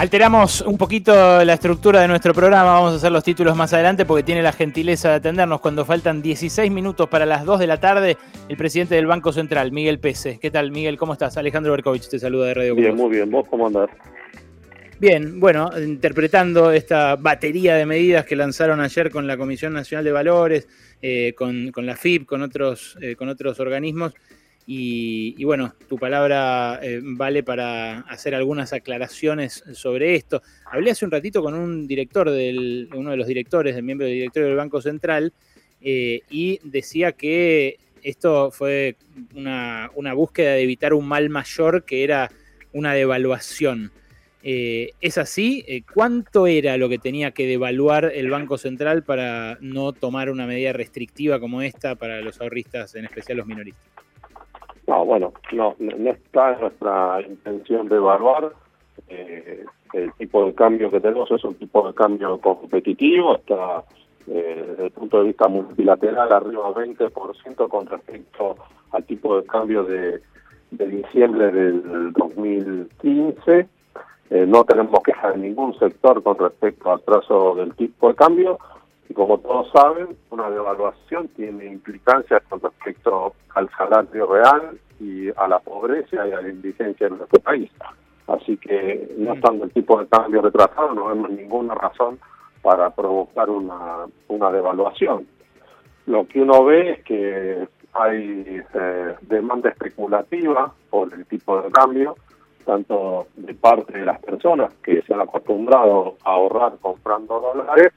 Alteramos un poquito la estructura de nuestro programa, vamos a hacer los títulos más adelante porque tiene la gentileza de atendernos cuando faltan 16 minutos para las 2 de la tarde el presidente del Banco Central, Miguel Pese. ¿Qué tal, Miguel? ¿Cómo estás? Alejandro Berkovich te saluda de Radio Bien, muy bien. ¿Vos cómo andás? Bien, bueno, interpretando esta batería de medidas que lanzaron ayer con la Comisión Nacional de Valores, eh, con, la FIP, con otros, eh, con otros organismos, y, bueno, tu palabra eh, vale para hacer algunas aclaraciones sobre esto. Hablé hace un ratito con un director, del, uno de los directores, del miembro del directorio del Banco Central, eh, y decía que esto fue una, búsqueda de evitar un mal mayor que era una devaluación. Eh, ¿Es así? ¿Cuánto era lo que tenía que devaluar el Banco Central para no tomar una medida restrictiva como esta para los ahorristas, en especial los minoristas? No, bueno, no, no está en nuestra intención de evaluar. Eh, el tipo de cambio que tenemos es un tipo de cambio competitivo, está eh, desde el punto de vista multilateral arriba 20% con respecto al tipo de cambio de, diciembre del 2015. Eh, no tenemos queja de ningún sector con respecto al trazo del tipo de cambio y como todos saben, una devaluación tiene implicancias con respecto al salario real y a la pobreza y a la indigencia en nuestro país. Así que no estando el tipo de cambio retrasado, no vemos ninguna razón para provocar una, una devaluación. Lo que uno ve es que hay eh, demanda especulativa por el tipo de cambio, tanto de parte de las personas que se han acostumbrado a ahorrar comprando dólares,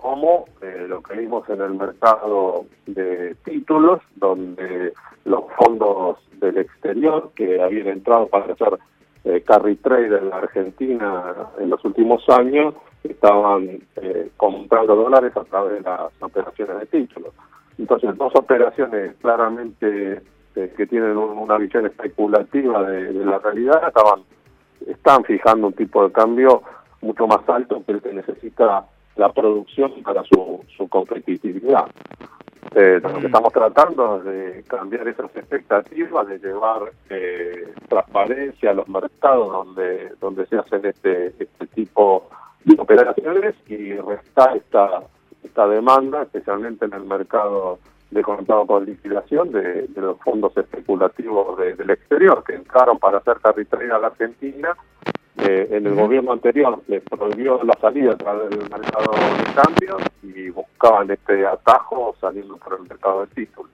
como eh, lo que vimos en el mercado de títulos, donde los fondos del exterior que habían entrado para hacer eh, carry trade en la Argentina en los últimos años estaban eh, comprando dólares a través de las operaciones de títulos. Entonces, dos operaciones claramente que tienen una visión especulativa de, de, la realidad estaban están fijando un tipo de cambio mucho más alto que el que necesita la producción para su, su competitividad. Eh, lo que mm. estamos tratando es de cambiar esas expectativas, de llevar eh, transparencia a los mercados donde donde se hacen este este tipo de operaciones y restar esta esta demanda, especialmente en el mercado de contado con liquidación de, los fondos especulativos del exterior que entraron para hacer territorio a la Argentina eh, en el gobierno anterior les prohibió la salida a través del mercado de cambio y buscaban este atajo saliendo por el mercado de títulos.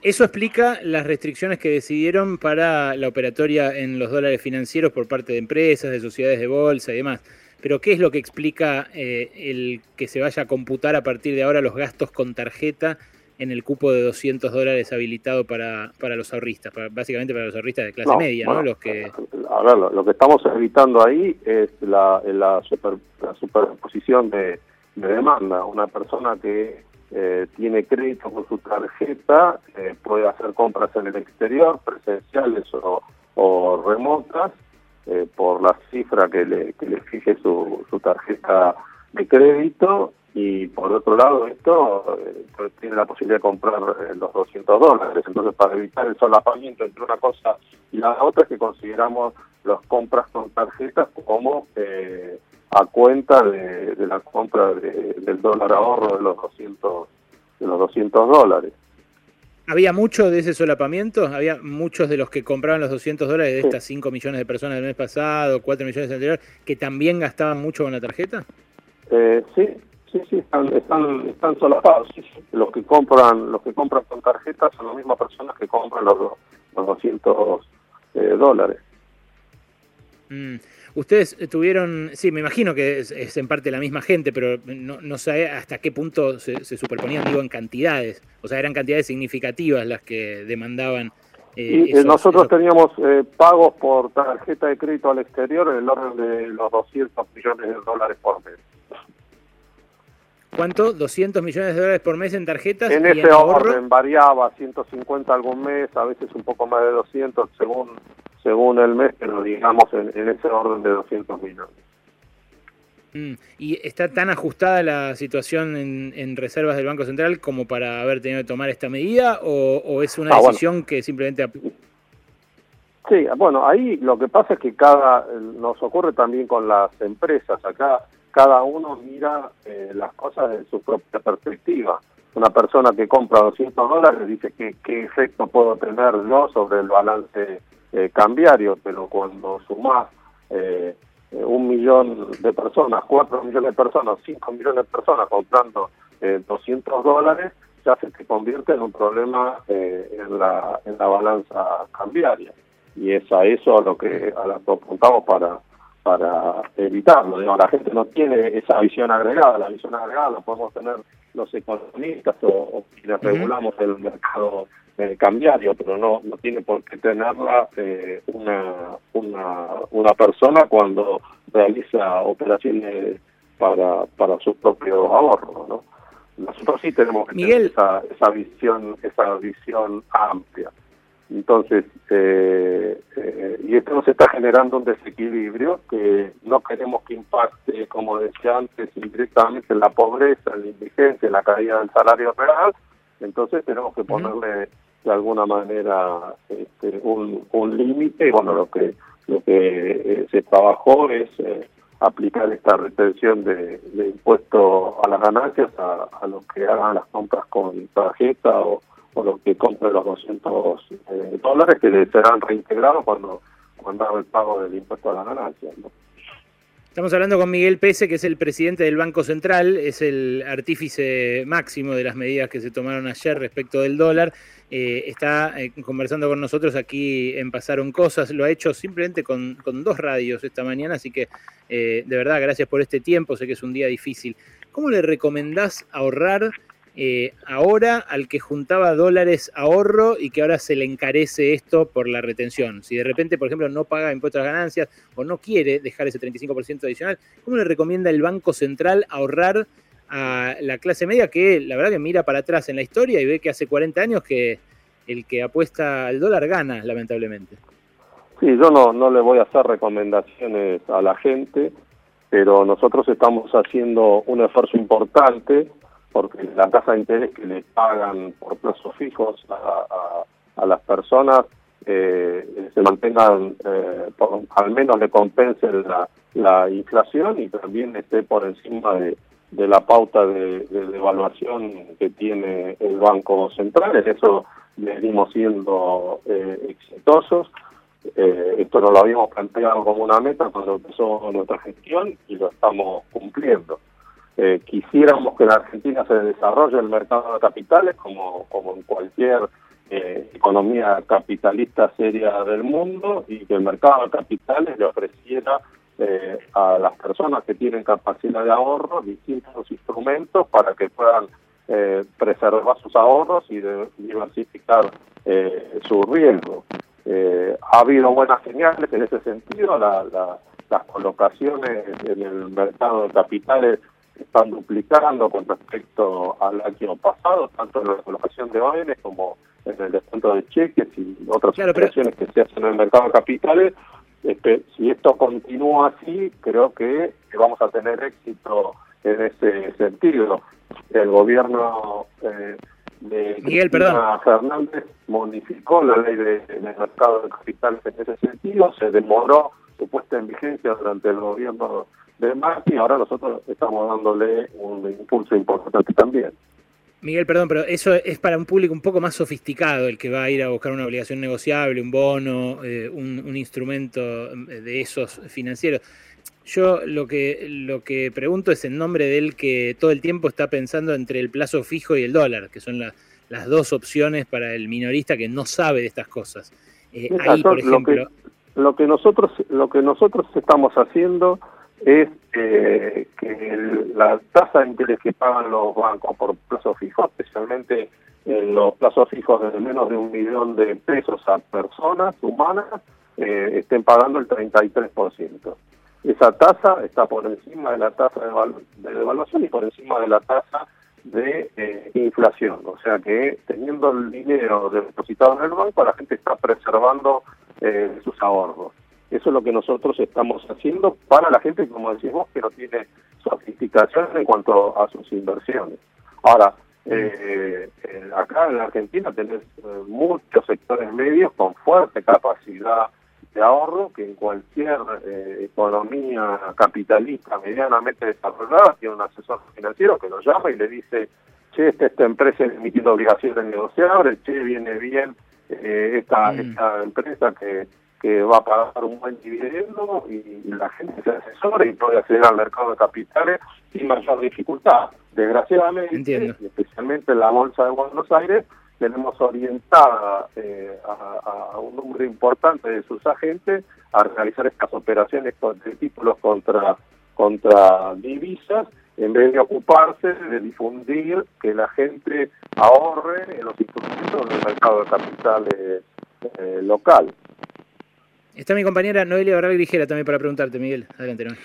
Eso explica las restricciones que decidieron para la operatoria en los dólares financieros por parte de empresas, de sociedades de bolsa y demás. Pero ¿qué es lo que explica eh, el que se vaya a computar a partir de ahora los gastos con tarjeta en el cupo de 200 dólares habilitado para, para los ahorristas, básicamente para los ahorristas de clase media, ¿no? Los que... A ver, lo, que estamos evitando ahí es la, la, la superposición de, demanda. Una persona que eh, tiene crédito con su tarjeta eh, puede hacer compras en el exterior, presenciales o, o remotas, eh, por la cifra que le, que le fije su, su tarjeta de crédito y por otro lado esto eh, pues, tiene la posibilidad de comprar eh, los 200 dólares entonces para evitar el solapamiento entre una cosa y la otra es que consideramos las compras con tarjetas como eh, a cuenta de, la compra del dólar ahorro de los 200 de los 200 dólares ¿Había mucho de ese solapamiento? ¿Había muchos de los que compraban los 200 dólares de estas 5 millones de personas del mes pasado, 4 millones anterior, que también gastaban mucho con la tarjeta? Eh, sí, Sí, sí, están, están, están solapados. Los que compran, los que compran con tarjetas son las mismas personas que compran los, los 200 eh, dólares. Mm. Ustedes tuvieron, sí, me imagino que es, en parte la misma gente, pero no, no sé hasta qué punto se, superponían, digo, en cantidades. O sea, eran cantidades significativas las que demandaban. Eh, y, nosotros teníamos eh, pagos por tarjeta de crédito al exterior en el orden de los 200 millones de dólares por mes. ¿Cuánto? ¿200 millones de dólares por mes en tarjetas? En ese orden variaba, 150 algún mes, a veces un poco más de 200 según según el mes, pero digamos en, ese orden de 200 millones. Mm, ¿Y está tan ajustada la situación en, reservas del Banco Central como para haber tenido que tomar esta medida o, es una ah, decisión que simplemente... Sí, bueno, ahí lo que pasa es que cada, nos ocurre también con las empresas, acá cada uno mira eh, las cosas de su propia perspectiva. Una persona que compra 200 dólares dice que qué efecto puedo tener yo sobre el balance eh, cambiario, pero cuando sumás eh, un millón de personas, cuatro millones de personas, cinco millones de personas comprando 200 dólares, ya se te convierte en un problema en, la, en la balanza cambiaria y es a eso a lo que a lo que apuntamos para para evitarlo. la gente no tiene esa visión agregada, la visión agregada la podemos tener los economistas o, quienes regulamos el mercado eh, cambiario, pero no no tiene por qué tenerla eh, una, una una persona cuando realiza operaciones para para su propio ahorro, ¿no? Nosotros sí tenemos que tener esa, esa visión esa visión amplia. Entonces, eh, eh, y esto nos está generando un desequilibrio que no queremos que impacte, como decía antes, directamente en la pobreza, en la indigencia, en la caída del salario real. Entonces tenemos que ponerle de alguna manera este, un, un límite. Y bueno, lo que lo que eh, se trabajó es aplicar esta retención de, de impuesto a las ganancias a, a los que hagan las compras con tarjeta o o lo que compre los 200 eh, dólares que serán reintegrados cuando, cuando haga el pago del impuesto a las ganancias. Estamos hablando con Miguel Pese, que es el presidente del Banco Central, es el artífice máximo de las medidas que se tomaron ayer respecto del dólar. Eh, está eh, conversando con nosotros aquí en Pasaron Cosas, lo ha hecho simplemente con, con dos radios esta mañana, así que de verdad gracias por este tiempo, sé que es un día difícil. ¿Cómo le recomendás ahorrar eh, ahora al que juntaba dólares ahorro y que ahora se le encarece esto por la retención. Si de repente, por ejemplo, no paga impuestos a las ganancias o no quiere dejar ese 35% adicional, ¿cómo le recomienda el Banco Central ahorrar a la clase media que la verdad que mira para atrás en la historia y ve que hace 40 años que el que apuesta al dólar gana, lamentablemente? Sí, yo no, no le voy a hacer recomendaciones a la gente, pero nosotros estamos haciendo un esfuerzo importante porque la tasa de interés que le pagan por plazos fijos a, las personas eh, se mantengan, eh, al menos le compensen la, la inflación y también esté por encima de, la pauta de, de devaluación que tiene el Banco Central. En eso venimos siendo eh, exitosos. Eh, esto no lo habíamos planteado como una meta cuando empezó nuestra gestión y lo estamos cumpliendo. Eh, quisiéramos que en Argentina se desarrolle el mercado de capitales como, como en cualquier eh, economía capitalista seria del mundo y que el mercado de capitales le ofreciera eh, a las personas que tienen capacidad de ahorro distintos instrumentos para que puedan preservar sus ahorros y diversificar su riesgo. ha habido buenas señales en ese sentido, las colocaciones en el mercado de capitales están duplicando con respecto al año pasado, tanto en la colocación de bienes como en el descuento de cheques y otras operaciones que se hacen en el mercado de capitales. Este, si esto continúa así, creo que vamos a tener éxito en ese sentido. El gobierno eh, de Miguel, Fernández modificó la ley de, del mercado de capitales en ese sentido, se demoró su puesta en vigencia durante el gobierno de ahora nosotros estamos dándole un impulso importante también. Miguel, perdón, pero eso es para un público un poco más sofisticado, el que va a ir a buscar una obligación negociable, un bono, eh, un, instrumento eh, de esos financieros. Yo lo que, lo que pregunto es en nombre del que todo el tiempo está pensando entre el plazo fijo y el dólar, que son las dos opciones para el minorista que no sabe de estas cosas. Eh, ahí, por ejemplo... lo que nosotros lo que nosotros estamos haciendo es eh, que la tasa de interés que pagan los bancos por plazos fijos, especialmente en los plazos fijos de menos de un millón de pesos a personas humanas, eh, estén pagando el 33%. Esa tasa está por encima de la tasa de, devaluación y por encima de la tasa de eh, inflación. O sea que teniendo el dinero depositado en el banco, la gente está preservando sus ahorros. Eso es lo que nosotros estamos haciendo para la gente, como decimos, que no tiene sofisticación en cuanto a sus inversiones. Ahora, Eh, acá en la Argentina tenés muchos sectores medios con fuerte capacidad de ahorro que en cualquier economía capitalista medianamente desarrollada tiene un asesor financiero que lo llama y le dice, che, esta, esta empresa emitiendo obligaciones negociables, che, viene bien esta, mm. esta empresa que que va a pagar un buen dividendo y, la gente se asesora y puede acceder al mercado de capitales sin mayor dificultad. Desgraciadamente, especialmente en la Bolsa de Buenos Aires, tenemos orientada eh, a, un número importante de sus agentes a realizar estas operaciones de títulos contra, contra divisas en vez de ocuparse de difundir que la gente ahorre en los instrumentos del mercado de capitales eh, local. Está mi compañera Noelia Barral Grigera también para preguntarte, Miguel. Adelante, Noelia.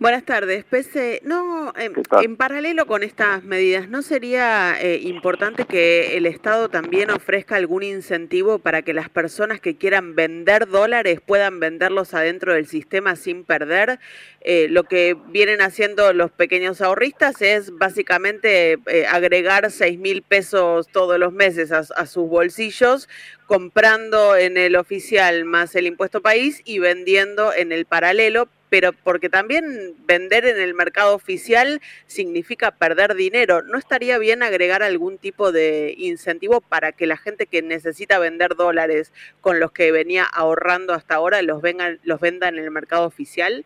Buenas tardes. Pese, no, en, paralelo con estas medidas, ¿no sería eh, importante que el Estado también ofrezca algún incentivo para que las personas que quieran vender dólares puedan venderlos adentro del sistema sin perder? Eh, lo que vienen haciendo los pequeños ahorristas es básicamente eh, agregar 6 mil pesos todos los meses a, a sus bolsillos, comprando en el oficial más el impuesto país y vendiendo en el paralelo pero porque también vender en el mercado oficial significa perder dinero. ¿No estaría bien agregar algún tipo de incentivo para que la gente que necesita vender dólares con los que venía ahorrando hasta ahora los, vengan, los venda en el mercado oficial?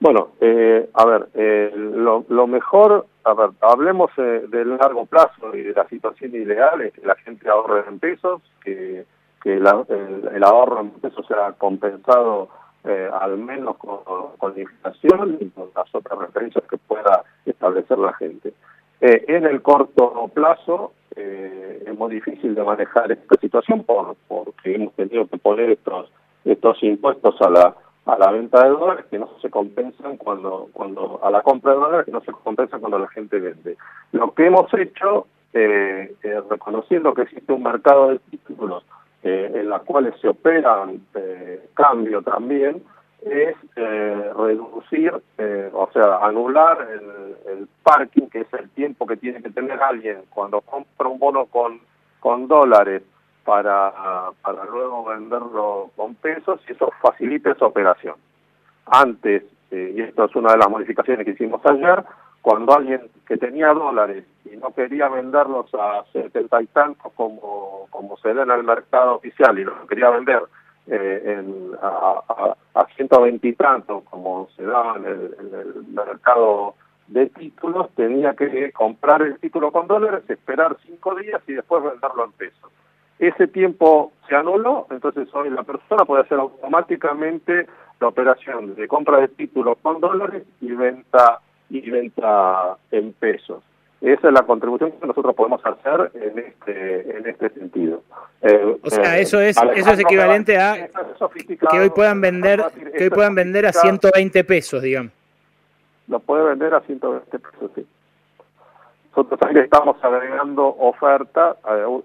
Bueno, eh, a ver, eh, lo, mejor, a ver, hablemos eh, del largo plazo y de la situación ideal es que la gente ahorre en pesos, que, que el, ahorro en pesos sea compensado eh, al menos con, la inflación y con las otras referencias que pueda establecer la gente. Eh, en el corto plazo eh, es muy difícil de manejar esta situación por, porque hemos tenido que poner estos estos impuestos a la a la venta de dólares que no se compensan cuando cuando a la compra de dólares que no se compensan cuando la gente vende. Lo que hemos hecho eh, reconociendo que existe un mercado de títulos eh, en las cuales se operan eh, cambio también, es eh, reducir, eh, o sea, anular el, parking, que es el tiempo que tiene que tener alguien cuando compra un bono con, con dólares para, para luego venderlo con pesos y eso facilita esa operación. Antes, y esto es una de las modificaciones que hicimos ayer, cuando alguien que tenía dólares no quería venderlos a setenta y tantos como, como se da en el mercado oficial y los quería vender eh, en, a, a, ciento veintitantos como se daba en el, mercado de títulos, tenía que comprar el título con dólares, esperar cinco días y después venderlo en pesos. Ese tiempo se anuló, entonces hoy la persona puede hacer automáticamente la operación de compra de títulos con dólares y venta y venta en pesos. Esa es la contribución que nosotros podemos hacer en este en este sentido. Eh, o sea, eh, eso es eso es equivalente a que hoy puedan vender que hoy puedan vender a 120 pesos, digamos. Lo puede vender a 120 pesos, sí. Nosotros también estamos agregando oferta. Eh,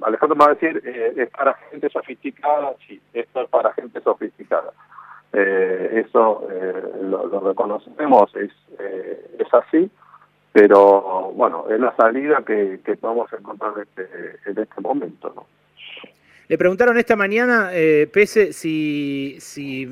Alejandro me va a decir, es para gente sofisticada, sí, esto es para gente sofisticada. Eso eh, lo, reconocemos, es, es así, pero bueno, es la salida que, que a encontrar en este, en este momento. ¿no? Le preguntaron esta mañana, eh, Pese, si, si,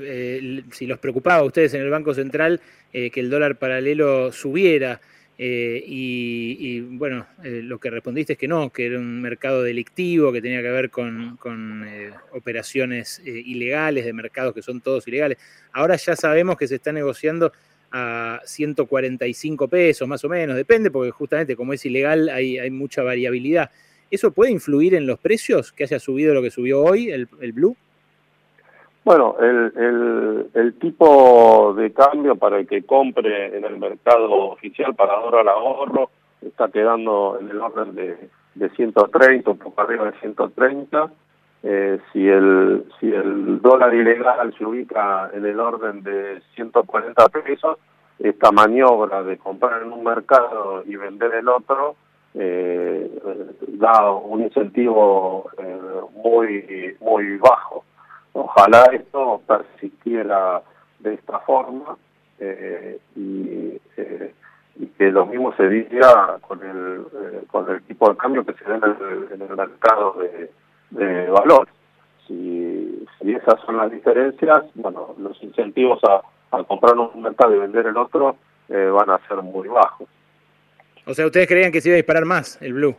si los preocupaba a ustedes en el Banco Central que el dólar paralelo subiera. Eh, y, bueno, eh, lo que respondiste es que no, que era un mercado delictivo, que tenía que ver con, eh, operaciones ilegales de mercados que son todos ilegales. Ahora ya sabemos que se está negociando a 145 pesos más o menos, depende, porque justamente como es ilegal hay, hay mucha variabilidad. ¿Eso puede influir en los precios que haya subido lo que subió hoy el, el Blue? Bueno, el, el, tipo de cambio para el que compre en el mercado oficial para al ahorro está quedando en el orden de, de 130, un poco arriba de 130. Eh, si el si el dólar ilegal se ubica en el orden de 140 pesos, esta maniobra de comprar en un mercado y vender el otro eh, da un incentivo eh, muy muy bajo. Ojalá esto persistiera de esta forma eh, y, eh, y, que lo mismo se diga con el, eh, con el tipo de cambio que se da en el, mercado de, de valores. Si, si esas son las diferencias, bueno, los incentivos a, comprar un mercado y vender el otro eh, van a ser muy bajos. O sea, ¿ustedes creían que se iba a disparar más el blue?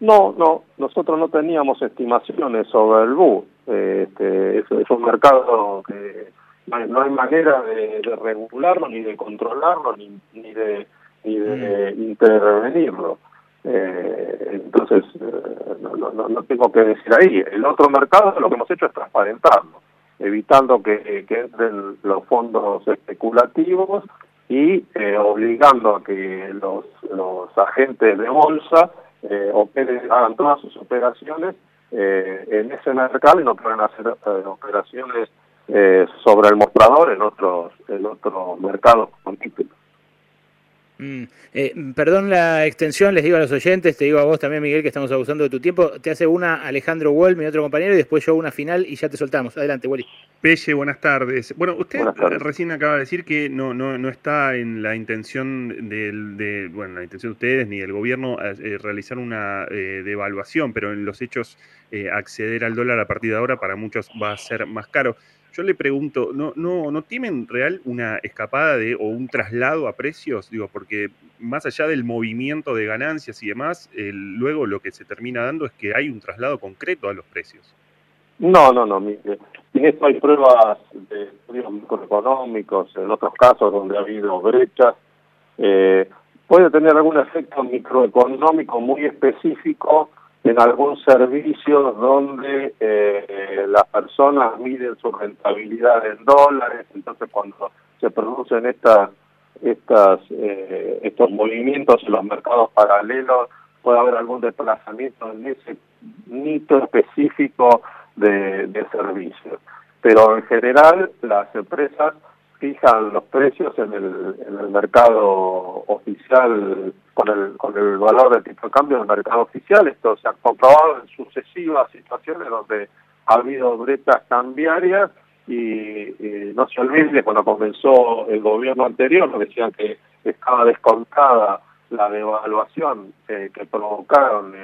No, no, nosotros no teníamos estimaciones sobre el blue. Este, es, un mercado que no hay manera de, regularlo, ni de controlarlo, ni, ni de, ni de mm. intervenirlo. Eh, entonces, eh, no, no, no, tengo que decir ahí. El otro mercado lo que hemos hecho es transparentarlo, evitando que, que entren los fondos especulativos y eh, obligando a que los, los agentes de bolsa eh, operen, hagan todas sus operaciones eh, en ese mercado y no pueden hacer operaciones sobre el mostrador en otros en otros mercados con Mm. Eh, perdón la extensión, les digo a los oyentes, te digo a vos también, Miguel, que estamos abusando de tu tiempo. Te hace una Alejandro Wall, mi otro compañero, y después yo una final y ya te soltamos. Adelante, Wally. Pelle, buenas tardes. Bueno, usted recién acaba de decir que no, no, no está en la intención del, de, bueno, la intención de ustedes ni del gobierno eh, realizar una eh, devaluación, pero en los hechos acceder al dólar a partir de ahora para muchos va a ser más caro. Yo le pregunto, ¿no, no, ¿no tienen real una escapada de o un traslado a precios? Digo, porque más allá del movimiento de ganancias y demás, luego lo que se termina dando es que hay un traslado concreto a los precios. No, no, no. En esto hay pruebas de estudios microeconómicos, en otros casos donde ha habido brechas. Eh, puede tener algún efecto microeconómico muy específico en algún servicio donde eh, las personas miden su rentabilidad en dólares, entonces cuando se producen estas estas eh, estos movimientos en los mercados paralelos puede haber algún desplazamiento en ese mito específico de, de servicios. Pero en general las empresas fijan los precios en el, en el mercado oficial con el, con el valor del tipo de cambio del mercado oficial. Esto se ha comprobado en sucesivas situaciones donde ha habido brechas cambiarias y, no se olvide cuando comenzó el gobierno anterior, lo decían que estaba descontada la devaluación que provocaron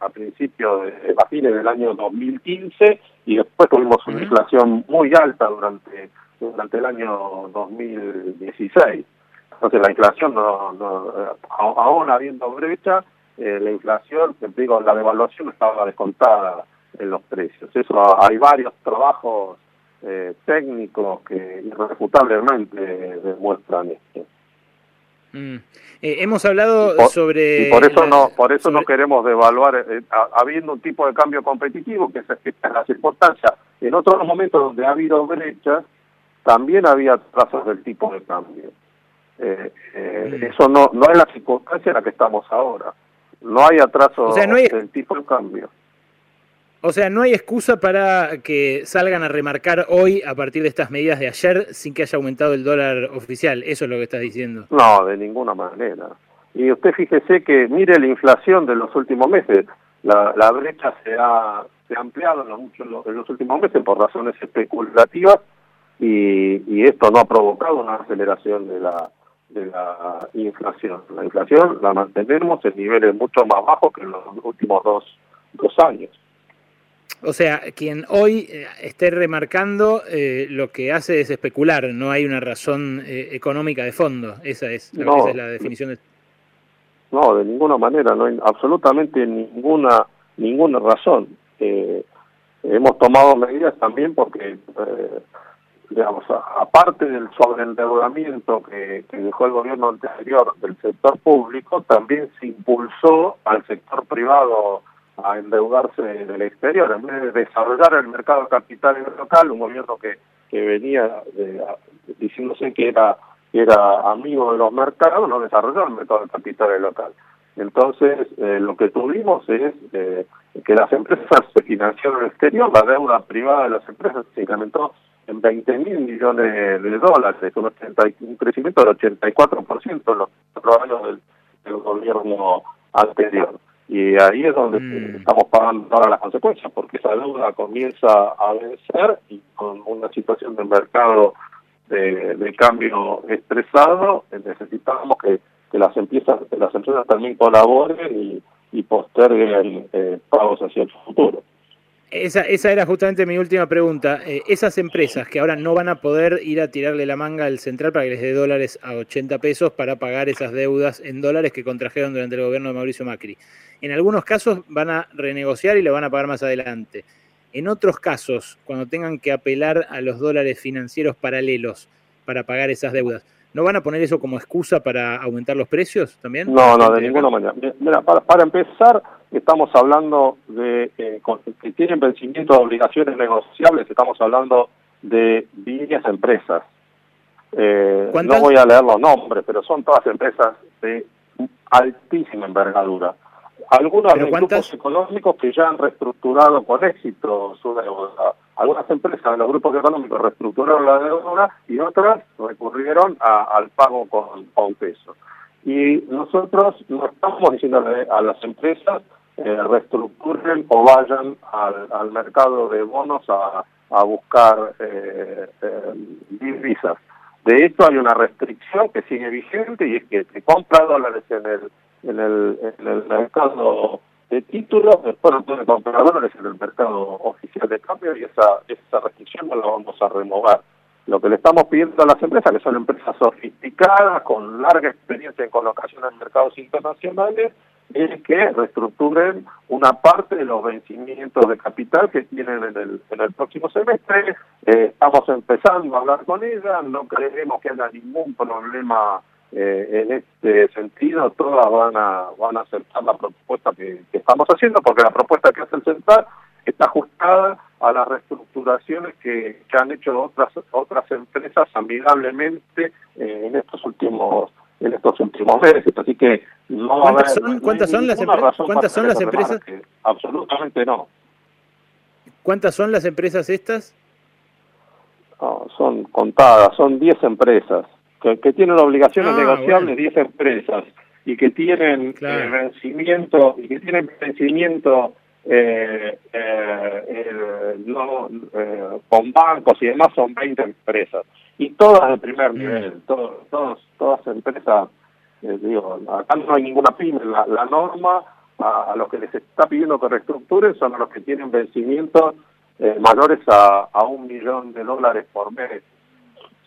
a principios de, a fines del año 2015 y después tuvimos una inflación muy alta durante durante el año 2016. Entonces la inflación, no, no aún habiendo brecha, eh, la inflación, te digo, la devaluación estaba descontada en los precios. Eso hay varios trabajos eh, técnicos que irrefutablemente demuestran esto. Mm. Eh, hemos hablado sobre... por eso no por eso no queremos devaluar, habiendo un tipo de cambio competitivo, que es, es la circunstancia. En otros momentos donde ha habido brechas, también había trazos del tipo de cambio. Eh, eh, mm. Eso no, no es la circunstancia en la que estamos ahora. No hay atraso del tipo de cambio. O sea, no hay excusa para que salgan a remarcar hoy, a partir de estas medidas de ayer, sin que haya aumentado el dólar oficial. Eso es lo que estás diciendo. No, de ninguna manera. Y usted fíjese que mire la inflación de los últimos meses. La, la brecha se ha, se ha ampliado en los, en los últimos meses por razones especulativas y, y esto no ha provocado una aceleración de la de la inflación. La inflación la mantenemos en niveles mucho más bajos que en los últimos dos, dos años. O sea, quien hoy eh, esté remarcando eh, lo que hace es especular, no hay una razón eh, económica de fondo. Esa es, esa es la definición. De... No, de ninguna manera, no hay absolutamente ninguna ninguna razón. hemos tomado medidas también porque digamos, aparte del sobreendeudamiento que, que dejó el gobierno anterior del sector público, también se impulsó al sector privado a endeudarse del exterior, en vez de desarrollar el mercado de capital local, un gobierno que, que venía diciéndose que era, era amigo de los mercados, no desarrolló el mercado de capital local. Entonces, eh, lo que tuvimos es eh, que las empresas se financiaron en el exterior, la deuda privada de las empresas se incrementó en 20 mil millones de dólares, un, un crecimiento del 84% en los cuatro años del, gobierno anterior. Y ahí es donde mm. estamos pagando ahora las consecuencias, porque esa deuda comienza a vencer y con una situación de mercado de, cambio estresado, necesitamos que, que las empresas, las empresas también colaboren y, y posterguen eh, pagos hacia el futuro. Esa, esa era justamente mi última pregunta. Eh, esas empresas que ahora no van a poder ir a tirarle la manga al central para que les dé dólares a 80 pesos para pagar esas deudas en dólares que contrajeron durante el gobierno de Mauricio Macri. En algunos casos van a renegociar y lo van a pagar más adelante. En otros casos, cuando tengan que apelar a los dólares financieros paralelos para pagar esas deudas, ¿No van a poner eso como excusa para aumentar los precios también? No, no, de ninguna manera. Mira, para, empezar, estamos hablando de eh, que tienen vencimiento de obligaciones negociables, estamos hablando de varias empresas. Eh, no voy a leer los nombres, pero son todas empresas de altísima envergadura. Algunos de grupos económicos que ya han reestructurado con éxito su deuda. Algunas empresas de los grupos económicos reestructuraron la deuda y otras recurrieron al pago con, con peso. Y nosotros no estamos diciendo a las empresas eh, reestructuren o vayan al, mercado de bonos a, buscar eh, eh, divisas. De hecho, hay una restricción que sigue vigente y es que se compra dólares en el en el, en el mercado de títulos, después no puede comprar dólares en el mercado oficial de cambio y esa, esa restricción no la vamos a remover. Lo que le estamos pidiendo a las empresas, que son empresas sofisticadas, con larga experiencia en colocación en mercados internacionales, es que reestructuren una parte de los vencimientos de capital que tienen en el, en el próximo semestre. Eh, estamos empezando a hablar con ellas, no creemos que haya ningún problema eh, en este sentido todas van a van a aceptar la propuesta que, estamos haciendo porque la propuesta que hace el central está ajustada a las reestructuraciones que, han hecho otras otras empresas amigablemente eh, en estos últimos en estos últimos meses así que no ¿Cuántas son, ¿cuántas son las, ¿cuántas son las empresas absolutamente no. ¿cuántas son las empresas estas? son contadas son 10 empresas que, tienen obligaciones ah, negociables 10 empresas y que tienen eh, vencimiento y que tienen vencimiento eh, eh, no, con bancos y demás son 20 empresas. Y todas de primer mm. nivel todas todas empresas digo acá no hay ninguna pyme la, norma a, los que les está pidiendo que reestructuren son a los que tienen vencimientos mayores a, a un millón de dólares por mes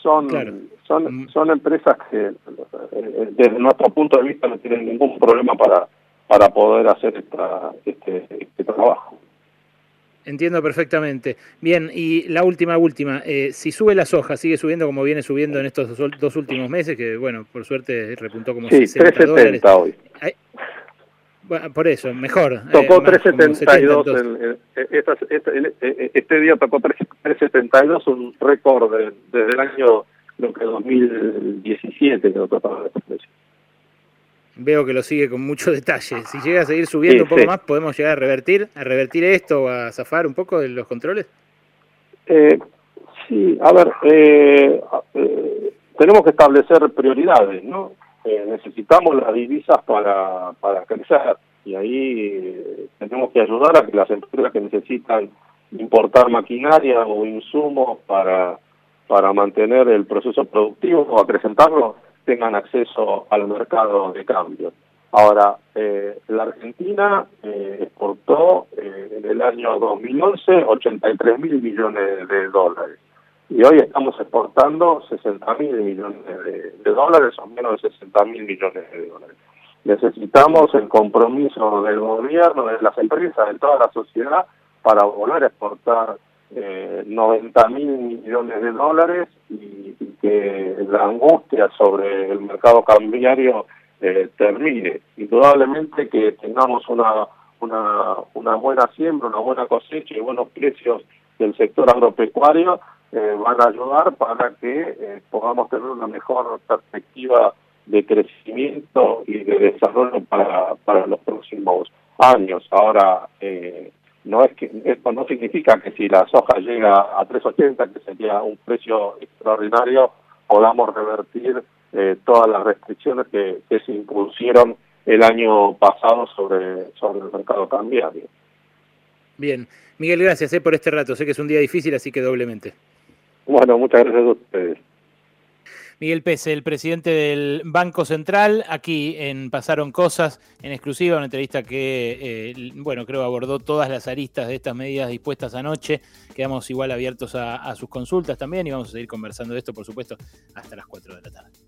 son, son, mm. son empresas que eh, desde nuestro punto de vista no tienen ningún problema para, para poder hacer esta, este, este trabajo. Entiendo perfectamente. Bien, y la última, última. Eh, si sube la soja, sigue subiendo como viene subiendo en estos dos, últimos meses, que bueno, por suerte repuntó como sí, 60 dólares. hoy. Bueno, por eso, mejor. Tocó 372, eh, este día tocó 372, un récord desde el año lo que 2017 que lo tocaba. Veo que lo sigue con mucho detalle. Si llega a seguir subiendo un poco más, ¿podemos llegar a revertir, a revertir esto o a zafar un poco de los controles? Eh, sí, a ver, eh, eh, tenemos que establecer prioridades, ¿no? necesitamos las divisas para, para crecer y ahí eh, tenemos que ayudar a que las empresas que necesitan importar maquinaria o insumos para, para mantener el proceso productivo o acrecentarlo tengan acceso al mercado de cambio. Ahora, eh, la Argentina eh, exportó en el año 2011 83 mil millones de dólares y hoy estamos exportando 60 mil millones de, dólares o menos de 60 mil millones de dólares. Necesitamos el compromiso del gobierno, de las empresas, de toda la sociedad para volver a exportar eh, 90 mil millones de dólares y, que la angustia sobre el mercado cambiario eh, termine. Indudablemente que tengamos una, una, una buena siembra, una buena cosecha y buenos precios del sector agropecuario eh, van a ayudar para que eh, podamos tener una mejor perspectiva de crecimiento y de desarrollo para, para los próximos años. Ahora, eh, no es que esto no significa que si la soja llega a 3.80, que sería un precio extraordinario, podamos revertir todas las restricciones que, que se impusieron el año pasado sobre, sobre el mercado cambiario. Bien, Miguel, gracias por este rato. Sé que es un día difícil, así que doblemente. Bueno, muchas gracias a ustedes. Miguel Pese, el presidente del Banco Central, aquí en Pasaron Cosas, en exclusiva, una entrevista que, eh, bueno, creo abordó todas las aristas de estas medidas dispuestas anoche. Quedamos igual abiertos a, a sus consultas también y vamos a seguir conversando de esto, por supuesto, hasta las 4 de la tarde.